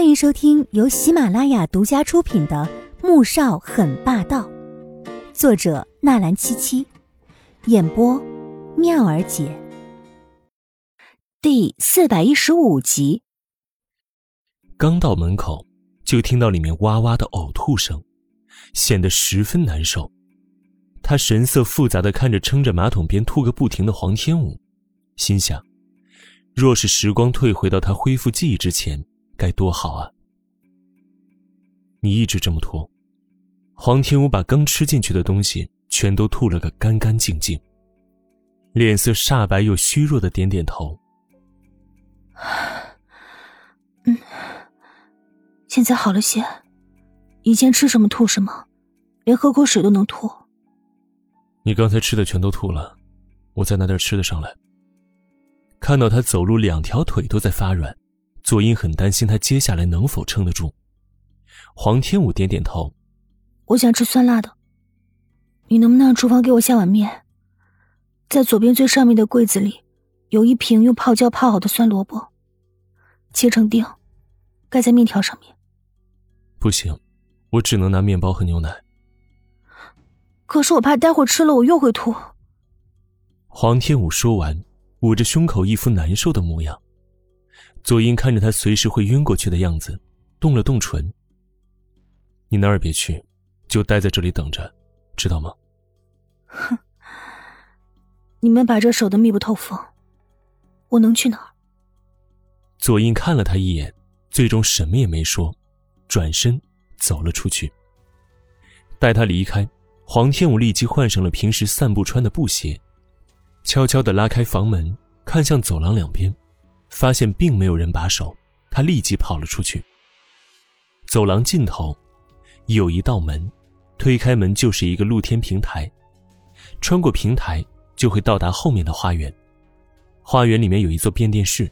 欢迎收听由喜马拉雅独家出品的《穆少很霸道》，作者纳兰七七，演播妙儿姐。第四百一十五集。刚到门口，就听到里面哇哇的呕吐声，显得十分难受。他神色复杂的看着撑着马桶边吐个不停的黄天武，心想：若是时光退回到他恢复记忆之前。该多好啊！你一直这么吐。黄天武把刚吃进去的东西全都吐了个干干净净，脸色煞白又虚弱的点点头。嗯，现在好了些。以前吃什么吐什么，连喝口水都能吐。你刚才吃的全都吐了，我再拿点吃的上来。看到他走路两条腿都在发软。左英很担心他接下来能否撑得住。黄天武点点头：“我想吃酸辣的，你能不能让厨房给我下碗面？在左边最上面的柜子里，有一瓶用泡椒泡好的酸萝卜，切成丁，盖在面条上面。”“不行，我只能拿面包和牛奶。”“可是我怕待会儿吃了我又会吐。”黄天武说完，捂着胸口，一副难受的模样。左英看着他随时会晕过去的样子，动了动唇。你哪儿也别去，就待在这里等着，知道吗？哼，你们把这守得密不透风，我能去哪儿？左英看了他一眼，最终什么也没说，转身走了出去。待他离开，黄天武立即换上了平时散步穿的布鞋，悄悄的拉开房门，看向走廊两边。发现并没有人把守，他立即跑了出去。走廊尽头有一道门，推开门就是一个露天平台，穿过平台就会到达后面的花园。花园里面有一座变电室，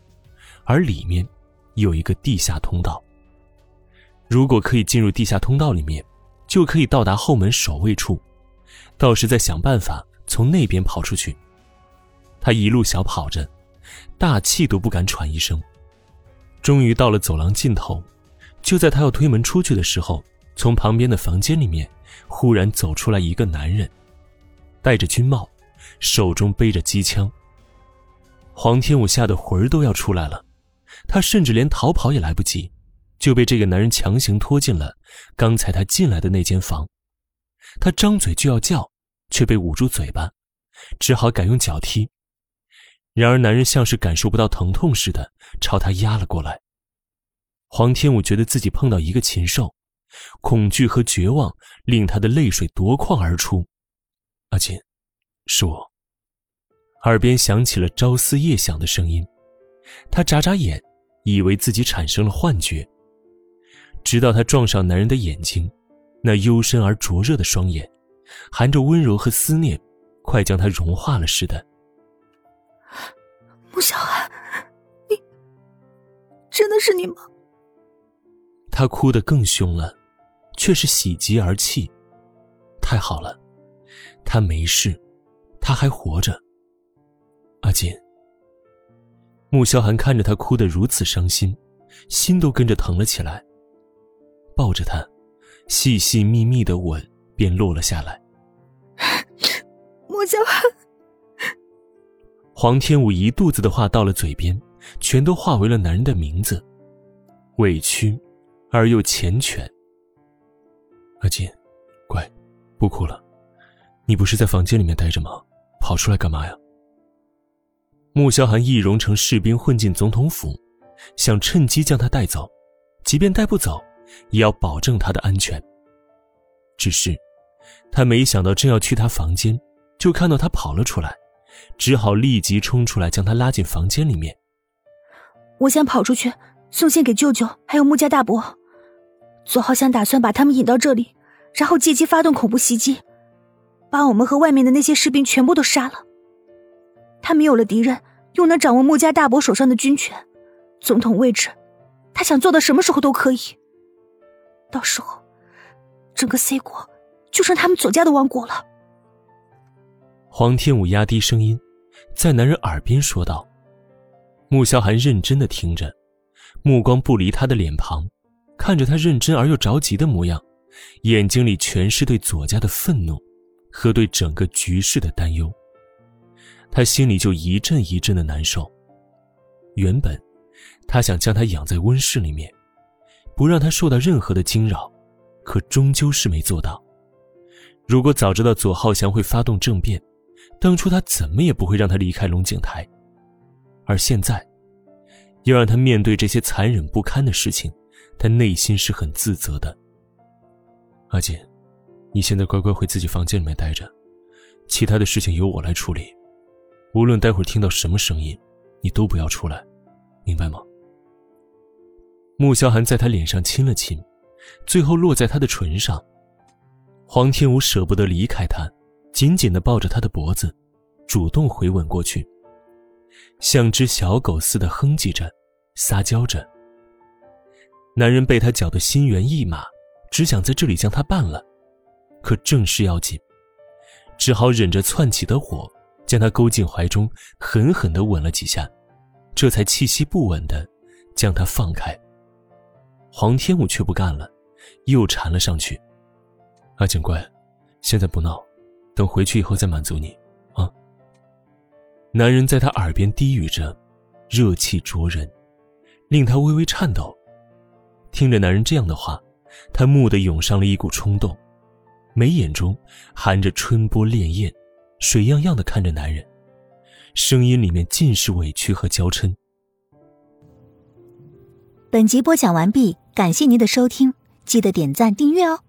而里面有一个地下通道。如果可以进入地下通道里面，就可以到达后门守卫处，到时再想办法从那边跑出去。他一路小跑着。大气都不敢喘一声。终于到了走廊尽头，就在他要推门出去的时候，从旁边的房间里面忽然走出来一个男人，戴着军帽，手中背着机枪。黄天武吓得魂儿都要出来了，他甚至连逃跑也来不及，就被这个男人强行拖进了刚才他进来的那间房。他张嘴就要叫，却被捂住嘴巴，只好改用脚踢。然而，男人像是感受不到疼痛似的，朝他压了过来。黄天武觉得自己碰到一个禽兽，恐惧和绝望令他的泪水夺眶而出。阿锦，是我。耳边响起了朝思夜想的声音，他眨眨眼，以为自己产生了幻觉。直到他撞上男人的眼睛，那幽深而灼热的双眼，含着温柔和思念，快将他融化了似的。真的是你吗？他哭得更凶了，却是喜极而泣。太好了，他没事，他还活着。阿锦，穆萧寒看着他哭得如此伤心，心都跟着疼了起来。抱着他，细细密密的吻便落了下来。穆萧寒。黄天武一肚子的话到了嘴边，全都化为了男人的名字，委屈，而又缱绻。阿锦，乖，不哭了。你不是在房间里面待着吗？跑出来干嘛呀？穆萧寒易容成士兵混进总统府，想趁机将他带走，即便带不走，也要保证他的安全。只是，他没想到正要去他房间，就看到他跑了出来。只好立即冲出来，将他拉进房间里面。我想跑出去送信给舅舅，还有穆家大伯。左浩想打算把他们引到这里，然后借机发动恐怖袭击，把我们和外面的那些士兵全部都杀了。他没有了敌人，又能掌握穆家大伯手上的军权，总统位置，他想做到什么时候都可以。到时候，整个 C 国就剩他们左家的王国了。黄天武压低声音，在男人耳边说道：“穆萧寒认真的听着，目光不离他的脸庞，看着他认真而又着急的模样，眼睛里全是对左家的愤怒，和对整个局势的担忧。他心里就一阵一阵的难受。原本，他想将他养在温室里面，不让他受到任何的惊扰，可终究是没做到。如果早知道左浩翔会发动政变，当初他怎么也不会让他离开龙井台。而现在，要让他面对这些残忍不堪的事情，他内心是很自责的。阿锦，你现在乖乖回自己房间里面待着，其他的事情由我来处理。无论待会儿听到什么声音，你都不要出来，明白吗？穆萧寒在他脸上亲了亲，最后落在他的唇上。黄天武舍不得离开他，紧紧的抱着他的脖子，主动回吻过去，像只小狗似的哼唧着，撒娇着。男人被他搅得心猿意马，只想在这里将他办了，可正事要紧，只好忍着窜起的火，将他勾进怀中，狠狠的吻了几下，这才气息不稳的将他放开。黄天武却不干了，又缠了上去。阿景乖，现在不闹，等回去以后再满足你，男人在她耳边低语着，热气灼人，令她微微颤抖。听着男人这样的话，她蓦地涌上了一股冲动，眉眼中含着春波潋滟，水漾漾的看着男人，声音里面尽是委屈和娇嗔。本集播讲完毕，感谢您的收听，记得点赞订阅哦。